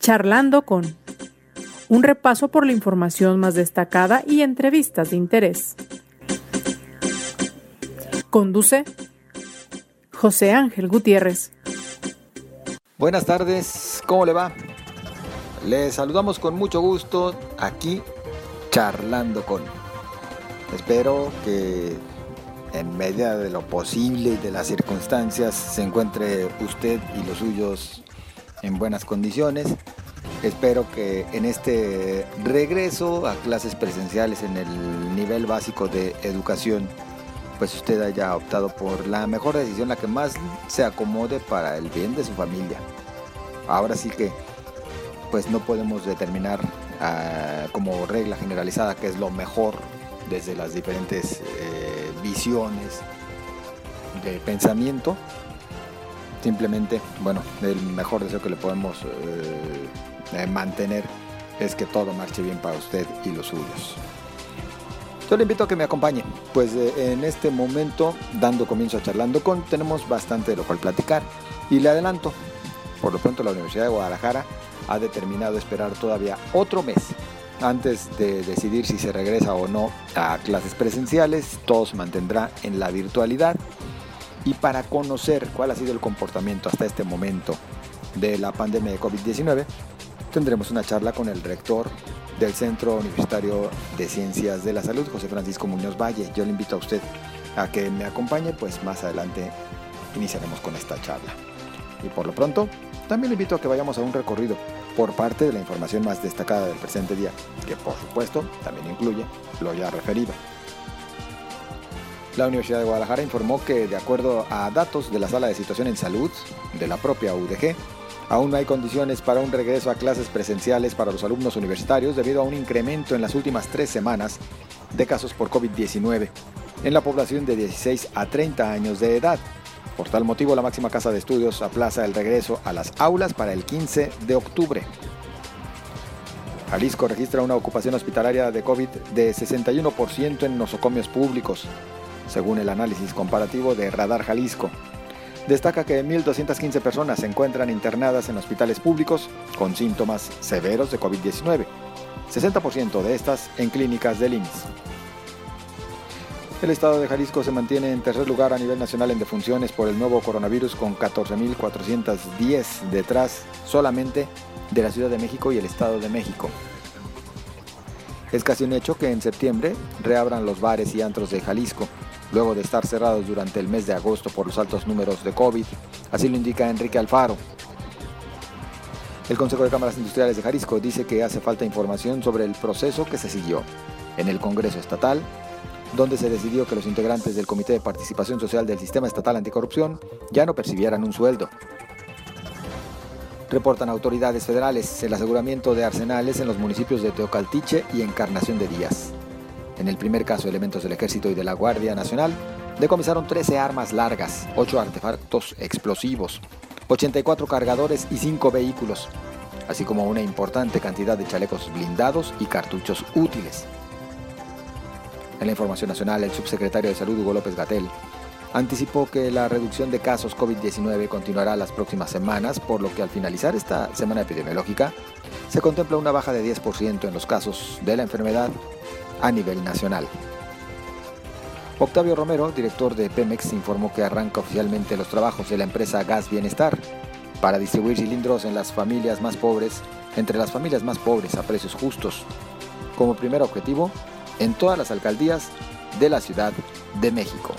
Charlando con un repaso por la información más destacada y entrevistas de interés. Conduce José Ángel Gutiérrez. Buenas tardes, ¿cómo le va? Les saludamos con mucho gusto aquí charlando con. Espero que en medida de lo posible y de las circunstancias se encuentre usted y los suyos en buenas condiciones. Espero que en este regreso a clases presenciales en el nivel básico de educación, pues usted haya optado por la mejor decisión, la que más se acomode para el bien de su familia. Ahora sí que, pues no podemos determinar ah, como regla generalizada qué es lo mejor desde las diferentes eh, visiones de pensamiento. Simplemente, bueno, el mejor deseo que le podemos eh, eh, mantener es que todo marche bien para usted y los suyos. Yo le invito a que me acompañe, pues en este momento, dando comienzo a charlando con, tenemos bastante de lo cual platicar. Y le adelanto, por lo pronto la Universidad de Guadalajara ha determinado esperar todavía otro mes antes de decidir si se regresa o no a clases presenciales, todo se mantendrá en la virtualidad. Y para conocer cuál ha sido el comportamiento hasta este momento de la pandemia de COVID-19, tendremos una charla con el rector del Centro Universitario de Ciencias de la Salud, José Francisco Muñoz Valle. Yo le invito a usted a que me acompañe, pues más adelante iniciaremos con esta charla. Y por lo pronto, también le invito a que vayamos a un recorrido por parte de la información más destacada del presente día, que por supuesto también incluye lo ya referido. La Universidad de Guadalajara informó que, de acuerdo a datos de la Sala de Situación en Salud de la propia UDG, aún no hay condiciones para un regreso a clases presenciales para los alumnos universitarios debido a un incremento en las últimas tres semanas de casos por COVID-19 en la población de 16 a 30 años de edad, por tal motivo, la máxima casa de estudios aplaza el regreso a las aulas para el 15 de octubre. Jalisco registra una ocupación hospitalaria de COVID de 61% en nosocomios públicos, según el análisis comparativo de Radar Jalisco. Destaca que 1.215 personas se encuentran internadas en hospitales públicos con síntomas severos de COVID-19, 60% de estas en clínicas del IMSS. El estado de Jalisco se mantiene en tercer lugar a nivel nacional en defunciones por el nuevo coronavirus con 14.410 detrás solamente de la Ciudad de México y el Estado de México. Es casi un hecho que en septiembre reabran los bares y antros de Jalisco, luego de estar cerrados durante el mes de agosto por los altos números de COVID, así lo indica Enrique Alfaro. El Consejo de Cámaras Industriales de Jalisco dice que hace falta información sobre el proceso que se siguió en el Congreso Estatal donde se decidió que los integrantes del Comité de Participación Social del Sistema Estatal Anticorrupción ya no percibieran un sueldo. Reportan autoridades federales el aseguramiento de arsenales en los municipios de Teocaltiche y Encarnación de Díaz. En el primer caso, elementos del Ejército y de la Guardia Nacional decomisaron 13 armas largas, 8 artefactos explosivos, 84 cargadores y 5 vehículos, así como una importante cantidad de chalecos blindados y cartuchos útiles. En la información nacional, el subsecretario de Salud Hugo López Gatel anticipó que la reducción de casos COVID-19 continuará las próximas semanas, por lo que al finalizar esta semana epidemiológica se contempla una baja de 10% en los casos de la enfermedad a nivel nacional. Octavio Romero, director de Pemex, informó que arranca oficialmente los trabajos de la empresa Gas Bienestar para distribuir cilindros en las familias más pobres, entre las familias más pobres a precios justos. Como primer objetivo, en todas las alcaldías de la Ciudad de México.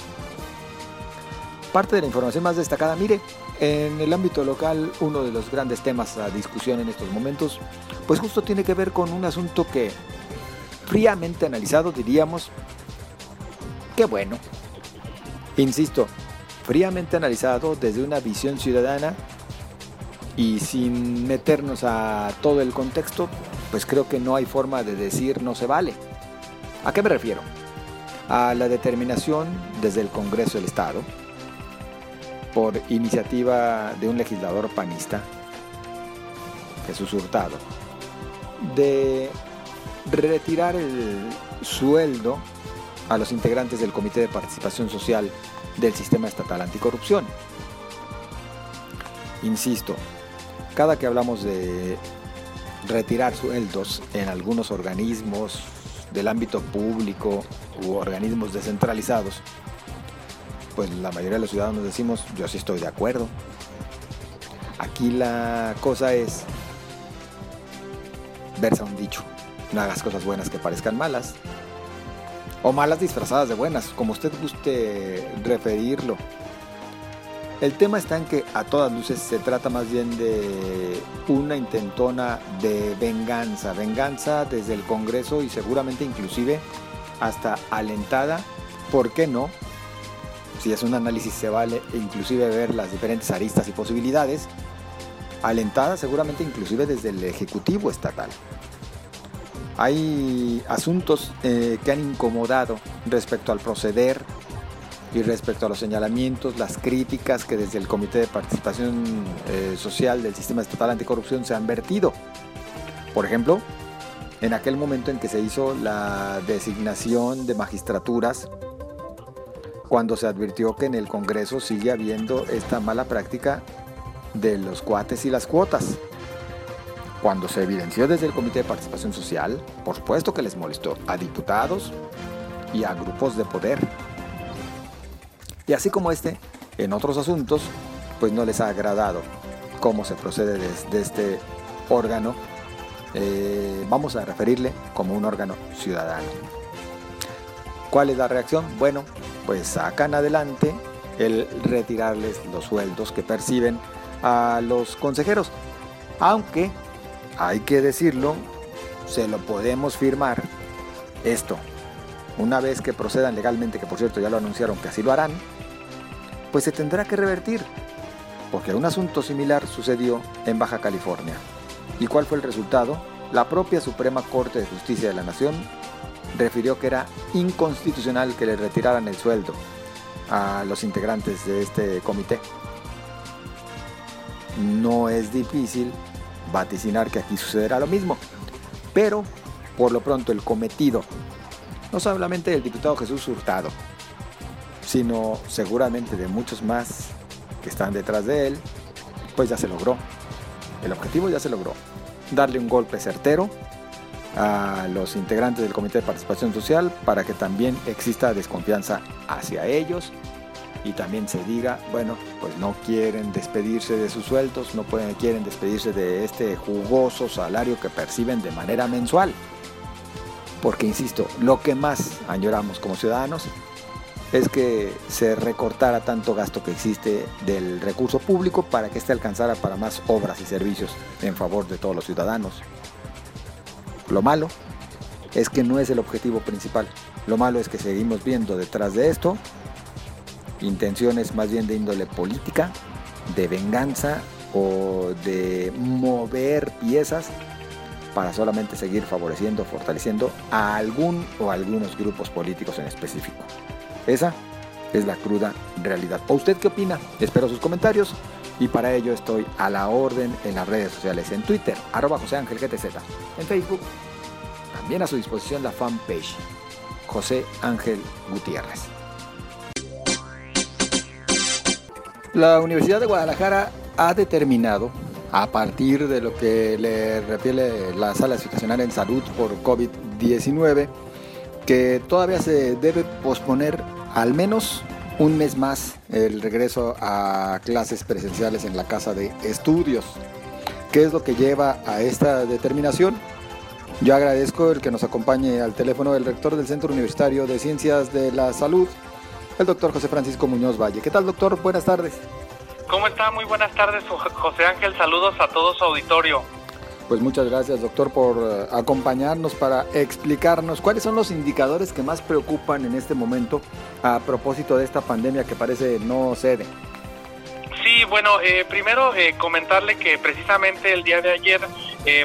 Parte de la información más destacada, mire, en el ámbito local uno de los grandes temas a discusión en estos momentos, pues justo tiene que ver con un asunto que fríamente analizado diríamos, que bueno, insisto, fríamente analizado desde una visión ciudadana y sin meternos a todo el contexto, pues creo que no hay forma de decir no se vale. ¿A qué me refiero? A la determinación desde el Congreso del Estado, por iniciativa de un legislador panista, Jesús Hurtado, de retirar el sueldo a los integrantes del Comité de Participación Social del Sistema Estatal Anticorrupción. Insisto, cada que hablamos de retirar sueldos en algunos organismos del ámbito público u organismos descentralizados, pues la mayoría de los ciudadanos decimos, yo sí estoy de acuerdo. Aquí la cosa es versa un dicho, no hagas cosas buenas que parezcan malas, o malas disfrazadas de buenas, como usted guste referirlo. El tema está en que a todas luces se trata más bien de una intentona de venganza, venganza desde el Congreso y seguramente inclusive hasta alentada, ¿por qué no? Si es un análisis se vale inclusive ver las diferentes aristas y posibilidades, alentada seguramente inclusive desde el Ejecutivo Estatal. Hay asuntos eh, que han incomodado respecto al proceder y respecto a los señalamientos, las críticas que desde el Comité de Participación eh, Social del Sistema Estatal Anticorrupción se han vertido. Por ejemplo, en aquel momento en que se hizo la designación de magistraturas, cuando se advirtió que en el Congreso sigue habiendo esta mala práctica de los cuates y las cuotas. Cuando se evidenció desde el Comité de Participación Social, por supuesto que les molestó a diputados y a grupos de poder. Y así como este, en otros asuntos, pues no les ha agradado cómo se procede desde este órgano. Eh, vamos a referirle como un órgano ciudadano. ¿Cuál es la reacción? Bueno, pues sacan adelante el retirarles los sueldos que perciben a los consejeros. Aunque, hay que decirlo, se lo podemos firmar esto una vez que procedan legalmente, que por cierto ya lo anunciaron que así lo harán, pues se tendrá que revertir, porque un asunto similar sucedió en Baja California. ¿Y cuál fue el resultado? La propia Suprema Corte de Justicia de la Nación refirió que era inconstitucional que le retiraran el sueldo a los integrantes de este comité. No es difícil vaticinar que aquí sucederá lo mismo, pero por lo pronto el cometido no solamente del diputado Jesús Hurtado, sino seguramente de muchos más que están detrás de él, pues ya se logró. El objetivo ya se logró. Darle un golpe certero a los integrantes del Comité de Participación Social para que también exista desconfianza hacia ellos y también se diga, bueno, pues no quieren despedirse de sus sueldos, no quieren despedirse de este jugoso salario que perciben de manera mensual. Porque, insisto, lo que más añoramos como ciudadanos es que se recortara tanto gasto que existe del recurso público para que éste alcanzara para más obras y servicios en favor de todos los ciudadanos. Lo malo es que no es el objetivo principal. Lo malo es que seguimos viendo detrás de esto intenciones más bien de índole política, de venganza o de mover piezas para solamente seguir favoreciendo, fortaleciendo a algún o algunos grupos políticos en específico. Esa es la cruda realidad. ¿O usted qué opina? Espero sus comentarios y para ello estoy a la orden en las redes sociales, en Twitter, arroba José Ángel GTZ, en Facebook, también a su disposición la fanpage, José Ángel Gutiérrez. La Universidad de Guadalajara ha determinado a partir de lo que le refiere la sala situacional en salud por COVID-19, que todavía se debe posponer al menos un mes más el regreso a clases presenciales en la casa de estudios. ¿Qué es lo que lleva a esta determinación? Yo agradezco el que nos acompañe al teléfono del rector del Centro Universitario de Ciencias de la Salud, el doctor José Francisco Muñoz Valle. ¿Qué tal, doctor? Buenas tardes. ¿Cómo está? Muy buenas tardes, José Ángel. Saludos a todo su auditorio. Pues muchas gracias, doctor, por eh, acompañarnos para explicarnos cuáles son los indicadores que más preocupan en este momento a propósito de esta pandemia que parece no cede. Sí, bueno, eh, primero eh, comentarle que precisamente el día de ayer,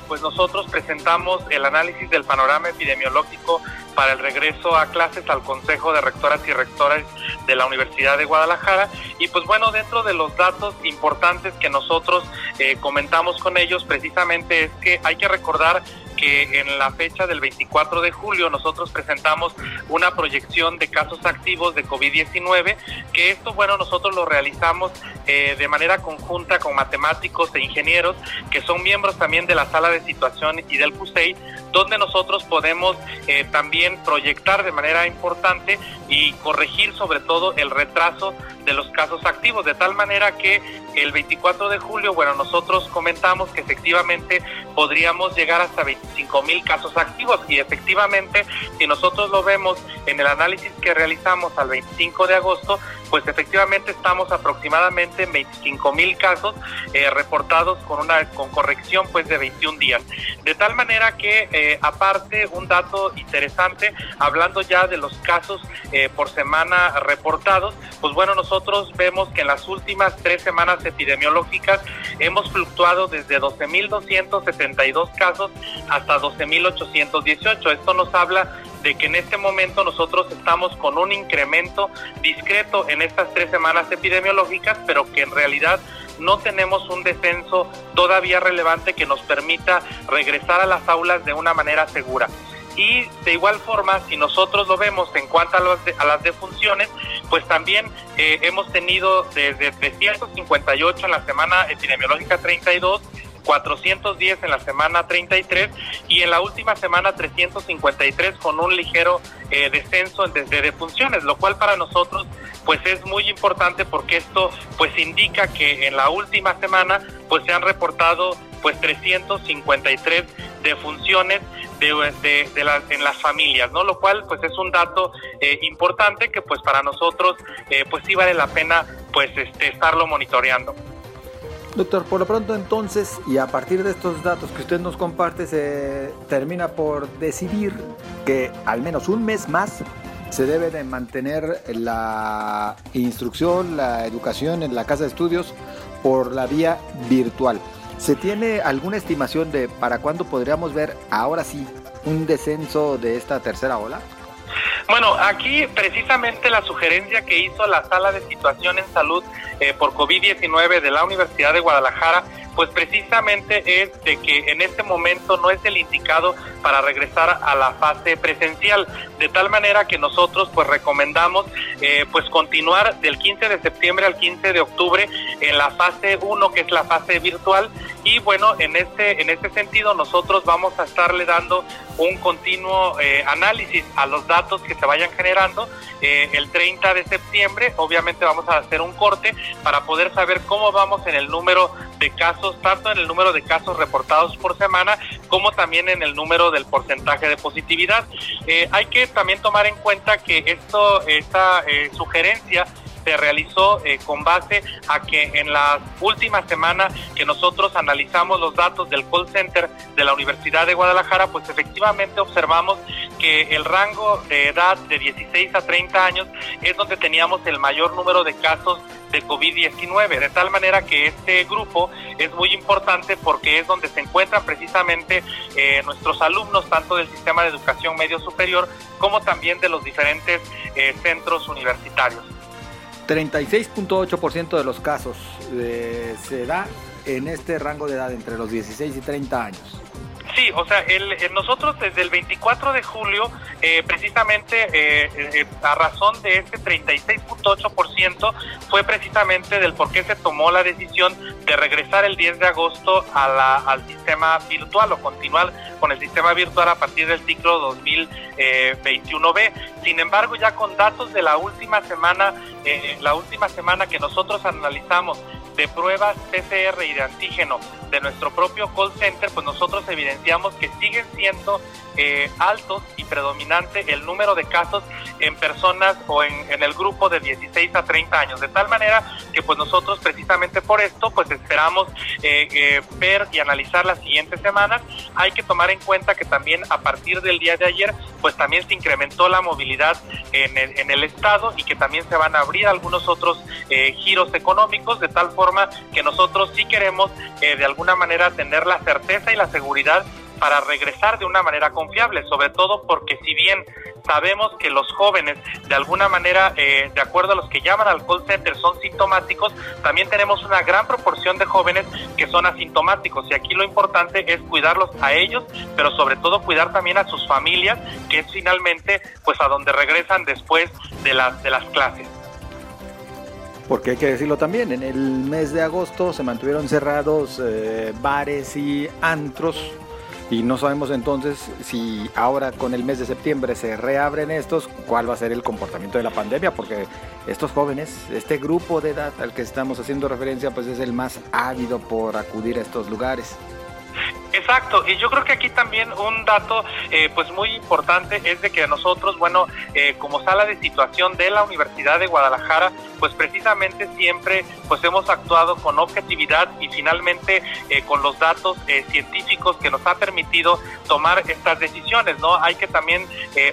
pues nosotros presentamos el análisis del panorama epidemiológico para el regreso a clases al Consejo de Rectoras y Rectores de la Universidad de Guadalajara. Y pues bueno, dentro de los datos importantes que nosotros eh, comentamos con ellos, precisamente es que hay que recordar que en la fecha del 24 de julio nosotros presentamos una proyección de casos activos de COVID-19, que esto, bueno, nosotros lo realizamos eh, de manera conjunta con matemáticos e ingenieros, que son miembros también de la sala de situación y del CUSEI, donde nosotros podemos eh, también proyectar de manera importante y corregir sobre todo el retraso de los casos activos, de tal manera que el 24 de julio, bueno, nosotros comentamos que efectivamente podríamos llegar hasta 25 mil casos activos y efectivamente, si nosotros lo vemos en el análisis que realizamos al 25 de agosto, pues efectivamente estamos aproximadamente en 25 mil casos eh, reportados con una con corrección pues de 21 días. De tal manera que eh, aparte un dato interesante, hablando ya de los casos eh, por semana reportados, pues bueno, nosotros vemos que en las últimas tres semanas epidemiológicas hemos fluctuado desde 12.272 casos hasta 12.818. Esto nos habla de que en este momento nosotros estamos con un incremento discreto en estas tres semanas epidemiológicas, pero que en realidad no tenemos un descenso todavía relevante que nos permita regresar a las aulas de una manera segura. Y de igual forma, si nosotros lo vemos en cuanto a, a las defunciones, pues también eh, hemos tenido desde 358 en la semana epidemiológica 32 410 en la semana 33 y en la última semana 353 con un ligero eh, descenso de, de defunciones, lo cual para nosotros pues es muy importante porque esto pues indica que en la última semana pues se han reportado pues 353 defunciones de, de, de en las familias, ¿no? Lo cual pues es un dato eh, importante que pues para nosotros eh, pues sí vale la pena pues este, estarlo monitoreando. Doctor, por lo pronto entonces, y a partir de estos datos que usted nos comparte, se termina por decidir que al menos un mes más se debe de mantener la instrucción, la educación en la casa de estudios por la vía virtual. ¿Se tiene alguna estimación de para cuándo podríamos ver ahora sí un descenso de esta tercera ola? Bueno, aquí precisamente la sugerencia que hizo la sala de situación en salud eh, por COVID-19 de la Universidad de Guadalajara pues precisamente es de que en este momento no es el indicado para regresar a la fase presencial, de tal manera que nosotros pues recomendamos eh, pues continuar del 15 de septiembre al 15 de octubre en la fase 1 que es la fase virtual. Y bueno en este en este sentido nosotros vamos a estarle dando un continuo eh, análisis a los datos que se vayan generando eh, el 30 de septiembre obviamente vamos a hacer un corte para poder saber cómo vamos en el número de casos, tanto en el número de casos reportados por semana como también en el número del porcentaje de positividad. Eh, hay que también tomar en cuenta que esto, esta eh, sugerencia se realizó eh, con base a que en las últimas semanas que nosotros analizamos los datos del call center de la Universidad de Guadalajara, pues efectivamente observamos que el rango de edad de 16 a 30 años es donde teníamos el mayor número de casos de COVID-19, de tal manera que este grupo es muy importante porque es donde se encuentran precisamente eh, nuestros alumnos, tanto del sistema de educación medio superior como también de los diferentes eh, centros universitarios. 36.8% de los casos eh, se da en este rango de edad entre los 16 y 30 años. Sí, o sea, el, nosotros desde el 24 de julio, eh, precisamente eh, eh, a razón de este 36.8%, fue precisamente del por qué se tomó la decisión de regresar el 10 de agosto a la, al sistema virtual o continuar con el sistema virtual a partir del ciclo 2021B. Sin embargo, ya con datos de la última semana, la última semana que nosotros analizamos de pruebas PCR y de antígeno de nuestro propio call center, pues nosotros evidenciamos que siguen siendo eh, altos y predominante el número de casos en personas o en, el grupo de 16 a 30 años, de tal manera que pues nosotros precisamente por esto pues esperamos eh, eh, ver y analizar las siguientes semanas. Hay que tomar en cuenta que también a partir del día de ayer pues también se incrementó la movilidad en el, en el estado y que también se van a abrir algunos otros giros económicos de tal forma que nosotros sí queremos de alguna manera tener la certeza y la seguridad para regresar de una manera confiable, sobre todo porque si bien sabemos que los jóvenes, de alguna manera, eh, de acuerdo a los que llaman al call center, son sintomáticos, también tenemos una gran proporción de jóvenes que son asintomáticos. Y aquí lo importante es cuidarlos a ellos, pero sobre todo cuidar también a sus familias, que es finalmente pues a donde regresan después de las, de las clases. Porque hay que decirlo también, en el mes de agosto se mantuvieron cerrados eh, bares y antros y no sabemos entonces si ahora con el mes de septiembre se reabren estos, cuál va a ser el comportamiento de la pandemia, porque estos jóvenes, este grupo de edad al que estamos haciendo referencia, pues es el más ávido por acudir a estos lugares. Exacto, y yo creo que aquí también un dato eh, pues muy importante es de que nosotros, bueno, eh, como sala de situación de la Universidad de Guadalajara, pues precisamente siempre pues hemos actuado con objetividad y finalmente eh, con los datos científicos que nos ha permitido tomar estas decisiones, ¿no? Hay que también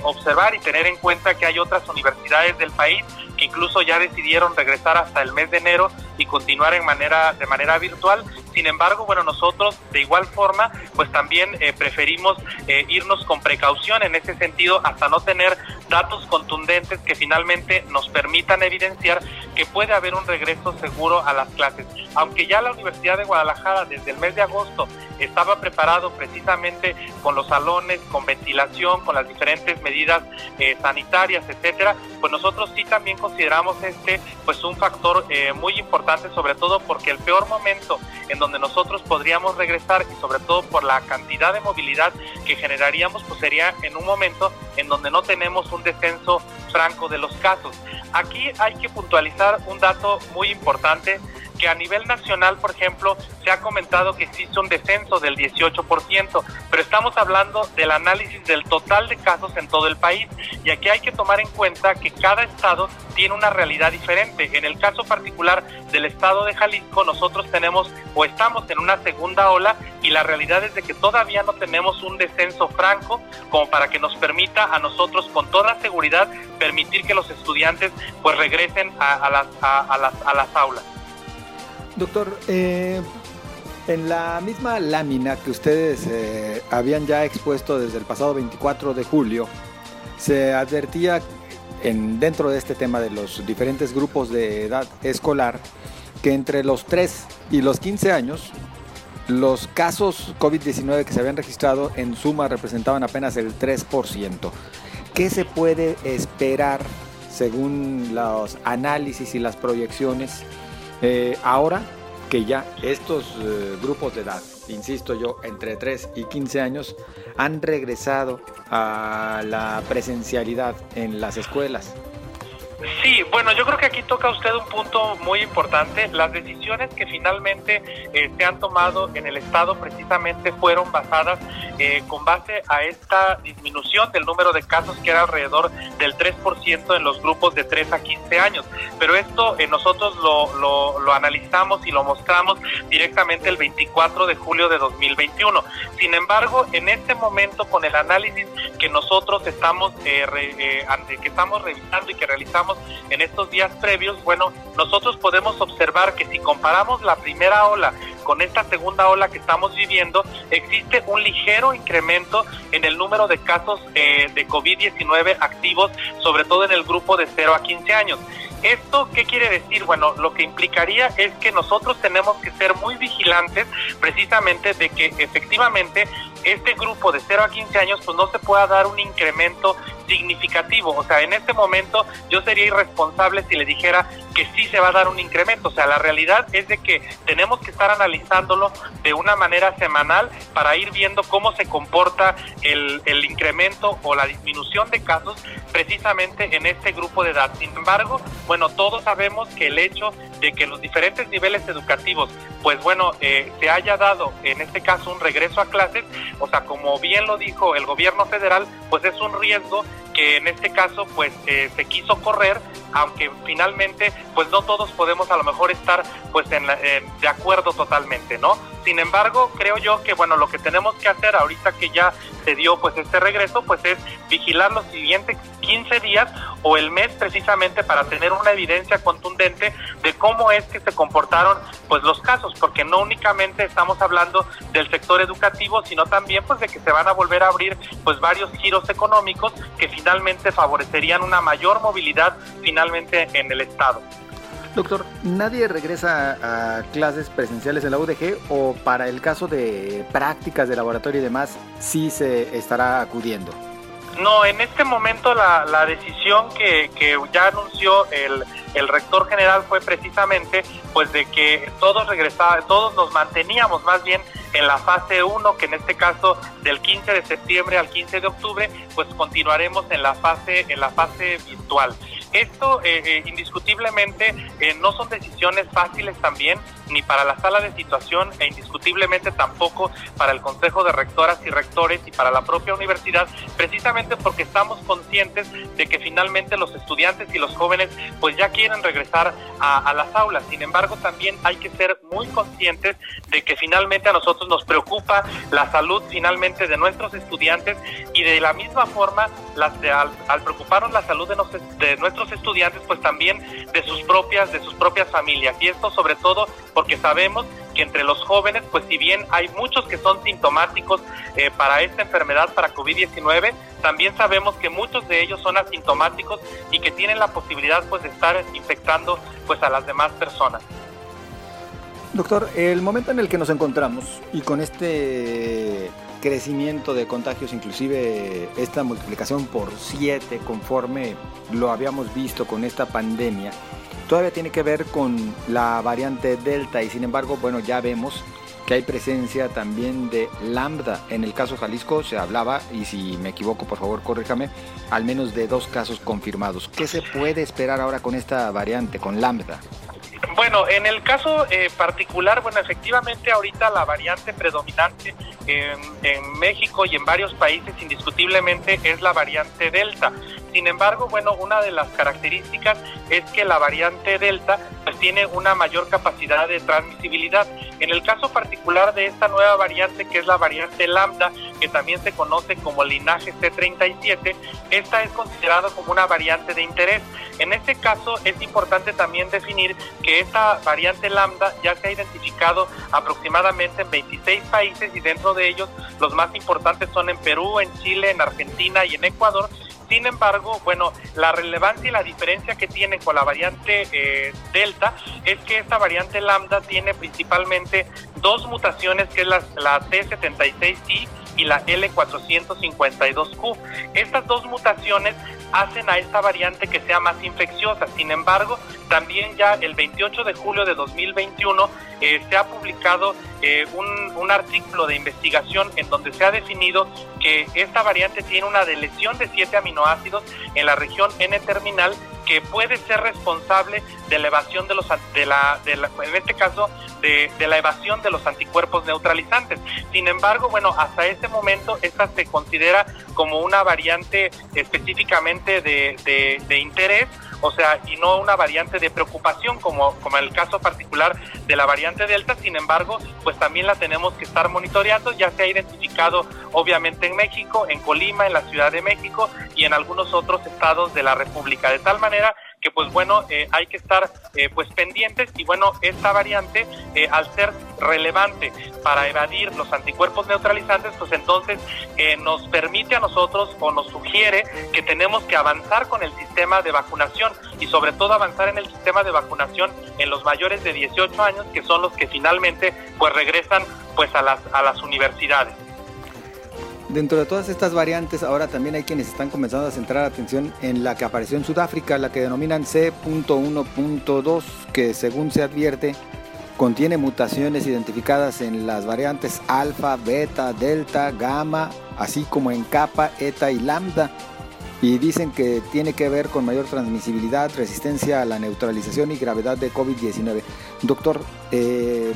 observar y tener en cuenta que hay otras universidades del país que incluso ya decidieron regresar hasta el mes de enero y continuar en manera de manera virtual sin embargo, bueno, nosotros de igual forma, pues también eh, preferimos eh, irnos con precaución en ese sentido hasta no tener datos contundentes que finalmente nos permitan evidenciar que puede haber un regreso seguro a las clases. Aunque ya la Universidad de Guadalajara desde el mes de agosto estaba preparado precisamente con los salones, con ventilación, con las diferentes medidas eh, sanitarias, etcétera, pues nosotros sí también consideramos este pues un factor muy importante, sobre todo porque el peor momento en donde nosotros podríamos regresar y sobre todo por la cantidad de movilidad que generaríamos, pues sería en un momento en donde no tenemos un descenso franco de los casos. Aquí hay que puntualizar un dato muy importante que a nivel nacional, por ejemplo, se ha comentado que existe un descenso del 18%, pero estamos hablando del análisis del total de casos en todo el país y aquí hay que tomar en cuenta que cada estado tiene una realidad diferente. En el caso particular del estado de Jalisco, nosotros tenemos o estamos en una segunda ola y la realidad es de que todavía no tenemos un descenso franco como para que nos permita a nosotros con toda seguridad permitir que los estudiantes pues regresen a, las, a, las, a las aulas. Doctor, eh, en la misma lámina que ustedes eh, habían ya expuesto desde el pasado 24 de julio, se advertía en, dentro de este tema de los diferentes grupos de edad escolar que entre los 3 y los 15 años los casos COVID-19 que se habían registrado en suma representaban apenas el 3%. ¿Qué se puede esperar según los análisis y las proyecciones eh, ahora que ya estos eh, grupos de edad, insisto yo, entre 3 y 15 años, han regresado a la presencialidad en las escuelas. Sí, bueno, yo creo que aquí toca usted un punto muy importante. Las decisiones que finalmente eh, se han tomado en el Estado precisamente fueron basadas eh, con base a esta disminución del número de casos que era alrededor del 3% en los grupos de 3 a 15 años. Pero esto eh, nosotros lo, lo, analizamos y lo mostramos directamente el 24 de julio de 2021. Sin embargo, en este momento con el análisis que nosotros estamos, que estamos revisando y que realizamos en estos días previos, bueno, nosotros podemos observar que si comparamos la primera ola con esta segunda ola que estamos viviendo, existe un ligero incremento en el número de casos eh, de COVID-19 activos, sobre todo en el grupo de 0 a 15 años. ¿Esto qué quiere decir? Bueno, lo que implicaría es que nosotros tenemos que ser muy vigilantes precisamente de que efectivamente este grupo de 0 a 15 años pues no se pueda dar un incremento significativo. O sea, en este momento yo sería irresponsable si le dijera que sí se va a dar un incremento. O sea, la realidad es de que tenemos que estar analizándolo de una manera semanal para ir viendo cómo se comporta el, el incremento o la disminución de casos precisamente en este grupo de edad. Sin embargo, bueno, todos sabemos que el hecho de que los diferentes niveles educativos, pues bueno, eh, se haya dado en este caso un regreso a clases, o sea, como bien lo dijo el gobierno federal, pues es un riesgo que en este caso pues eh, se quiso correr aunque finalmente pues no todos podemos a lo mejor estar pues en, de acuerdo totalmente no sin embargo creo yo que bueno lo que tenemos que hacer ahorita que ya se dio pues este regreso pues es vigilar los siguientes 15 días o el mes precisamente para tener una evidencia contundente de cómo es que se comportaron pues los casos porque no únicamente estamos hablando del sector educativo sino también pues de que se van a volver a abrir pues varios giros económicos que finalmente favorecerían una mayor movilidad finalmente en el Estado. Doctor, ¿nadie regresa a clases presenciales en la UDG o para el caso de prácticas de laboratorio y demás sí se estará acudiendo? No, en este momento la, la decisión que, que, ya anunció el, el, rector general fue precisamente pues de que todos regresaban, todos nos manteníamos más bien en la fase 1, que en este caso del 15 de septiembre al 15 de octubre, pues continuaremos en la fase en la fase virtual. Esto eh, eh, indiscutiblemente eh, no son decisiones fáciles también, ni para la sala de situación e indiscutiblemente tampoco para el Consejo de Rectoras y Rectores y para la propia universidad, precisamente porque estamos conscientes de que finalmente los estudiantes y los jóvenes pues ya quieren regresar a, las aulas. Sin embargo, también hay que ser muy conscientes de que finalmente a nosotros nos preocupa la salud finalmente de nuestros estudiantes y de la misma forma las de, al, al preocuparnos la salud de, nos, de nuestros estudiantes, pues también de sus propias, de sus propias familias. Y esto sobre todo porque sabemos que entre los jóvenes, pues si bien hay muchos que son sintomáticos eh, para esta enfermedad, para COVID-19, también sabemos que muchos de ellos son asintomáticos y que tienen la posibilidad pues de estar infectando pues a las demás personas. Doctor, el momento en el que nos encontramos y con este crecimiento de contagios, inclusive esta multiplicación por siete conforme lo habíamos visto con esta pandemia, todavía tiene que ver con la variante Delta y sin embargo, bueno, ya vemos que hay presencia también de lambda. En el caso Jalisco se hablaba, y si me equivoco, por favor, corríjame, al menos de dos casos confirmados. ¿Qué se puede esperar ahora con esta variante, con lambda? Bueno, en el caso eh, particular, bueno, efectivamente ahorita la variante predominante en, en, México y en varios países indiscutiblemente es la variante Delta. Sin embargo, bueno, una de las características es que la variante Delta pues tiene una mayor capacidad de transmisibilidad. En el caso particular de esta nueva variante, que es la variante Lambda, que también se conoce como linaje C37, esta es considerada como una variante de interés. En este caso es importante también definir que esta variante Lambda ya se ha identificado aproximadamente en 26 países y dentro de ellos los más importantes son en Perú, en Chile, en Argentina y en Ecuador sin embargo, bueno, la relevancia y la diferencia que tiene con la variante eh, Delta es que esta variante Lambda tiene principalmente dos mutaciones, que es la, la T76I y la L452Q. Estas dos mutaciones hacen a esta variante que sea más infecciosa. Sin embargo, también ya el 28 de julio de 2021 eh, se ha publicado eh, un, un, artículo de investigación en donde se ha definido que esta variante tiene una delesión de siete aminoácidos en la región N-terminal que puede ser responsable de la evasión de los de la, de la en este caso de, de, la evasión de los anticuerpos neutralizantes. Sin embargo, bueno, hasta este momento esta se considera como una variante específicamente de, de, de interés o sea, y no una variante de preocupación como, como el caso particular de la variante Delta, sin embargo, pues también la tenemos que estar monitoreando, ya se ha identificado obviamente en México, en Colima, en la Ciudad de México y en algunos otros estados de la República, de tal manera que pues bueno, eh, hay que estar eh, pues pendientes y bueno, esta variante eh, al ser relevante para evadir los anticuerpos neutralizantes, pues entonces eh, nos permite a nosotros o nos sugiere que tenemos que avanzar con el sistema de vacunación y sobre todo avanzar en el sistema de vacunación en los mayores de 18 años, que son los que finalmente pues regresan pues a las, a las universidades. Dentro de todas estas variantes, ahora también hay quienes están comenzando a centrar atención en la que apareció en Sudáfrica, la que denominan C.1.2, que según se advierte, contiene mutaciones identificadas en las variantes alfa, beta, delta, gamma, así como en kappa, eta y lambda. Y dicen que tiene que ver con mayor transmisibilidad, resistencia a la neutralización y gravedad de COVID-19. Doctor, eh,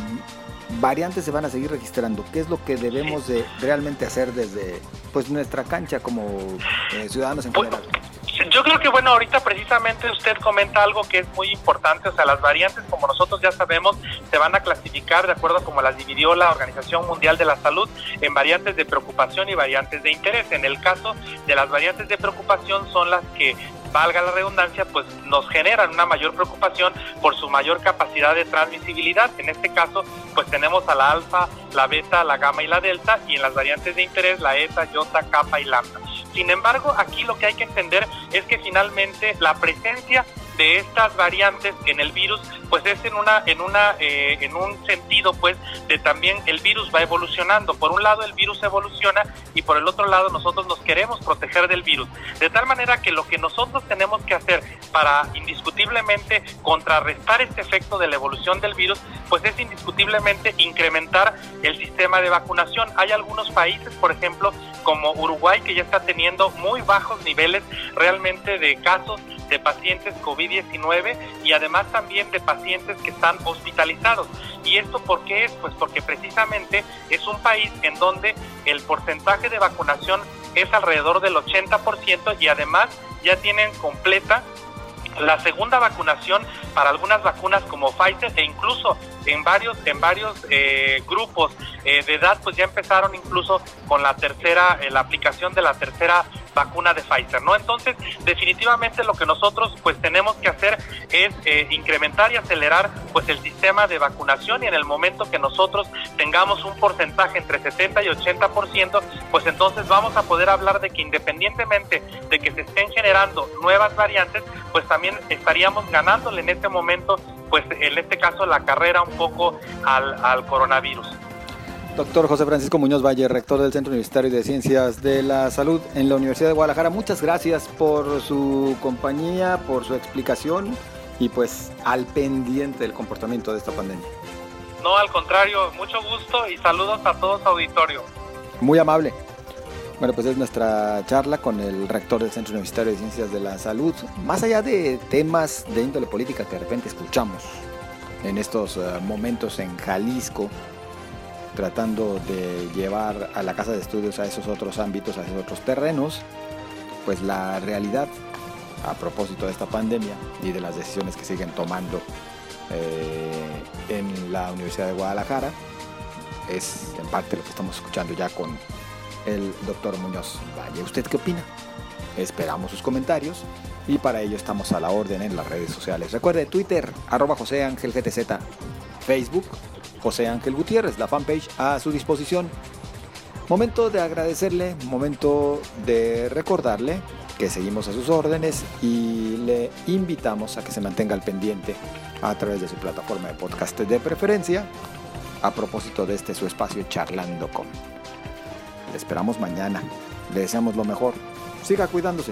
variantes se van a seguir registrando. ¿Qué es lo que debemos de realmente hacer desde pues nuestra cancha como eh, ciudadanos en general? Yo creo que bueno, ahorita precisamente usted comenta algo que es muy importante, o sea, las variantes como nosotros ya sabemos se van a clasificar de acuerdo a como las dividió la Organización Mundial de la Salud en variantes de preocupación y variantes de interés. En el caso de las variantes de preocupación son las que valga la redundancia, pues nos generan una mayor preocupación por su mayor capacidad de transmisibilidad. En este caso, pues tenemos a la alfa, la beta, la gamma y la delta, y en las variantes de interés, la eta, iota, kappa y lambda. Sin embargo, aquí lo que hay que entender es que finalmente la presencia de estas variantes en el virus pues es en una en una eh, en un sentido pues de también el virus va evolucionando. Por un lado el virus evoluciona y por el otro lado nosotros nos queremos proteger del virus. De tal manera que lo que nosotros tenemos que hacer para indiscutiblemente contrarrestar este efecto de la evolución del virus pues es indiscutiblemente incrementar el sistema de vacunación hay algunos países por ejemplo como Uruguay que ya está teniendo muy bajos niveles realmente de casos de pacientes COVID-19 y además también de pacientes que están hospitalizados. ¿Y esto por qué es? Pues porque precisamente es un país en donde el porcentaje de vacunación es alrededor del 80% y además ya tienen completa la segunda vacunación para algunas vacunas como Pfizer e incluso en varios en varios eh, grupos eh, de edad pues ya empezaron incluso con la tercera eh, la aplicación de la tercera vacuna de Pfizer, ¿no? Entonces, definitivamente lo que nosotros pues tenemos que hacer es eh, incrementar y acelerar pues el sistema de vacunación y en el momento que nosotros tengamos un porcentaje entre 70 y 80%, pues entonces vamos a poder hablar de que independientemente de que se estén generando nuevas variantes, pues también estaríamos ganándole en este momento, pues en este caso la carrera un poco al, al coronavirus. Doctor José Francisco Muñoz Valle, rector del Centro Universitario de Ciencias de la Salud en la Universidad de Guadalajara, muchas gracias por su compañía, por su explicación y pues al pendiente del comportamiento de esta pandemia. No, al contrario, mucho gusto y saludos a todos auditorio. Muy amable. Bueno, pues es nuestra charla con el rector del Centro Universitario de Ciencias de la Salud. Más allá de temas de índole política que de repente escuchamos en estos uh, momentos en Jalisco, tratando de llevar a la casa de estudios a esos otros ámbitos, a esos otros terrenos, pues la realidad a propósito de esta pandemia y de las decisiones que siguen tomando eh, en la Universidad de Guadalajara es en parte lo que estamos escuchando ya con el doctor Muñoz Valle. ¿Usted qué opina? Esperamos sus comentarios y para ello estamos a la orden en las redes sociales. Recuerde Twitter, arroba José Ángel GTZ, Facebook, José Ángel Gutiérrez, la fanpage a su disposición. Momento de agradecerle, momento de recordarle que seguimos a sus órdenes y le invitamos a que se mantenga al pendiente a través de su plataforma de podcast de preferencia a propósito de este su espacio charlando con. Le esperamos mañana. Le deseamos lo mejor. Siga cuidándose.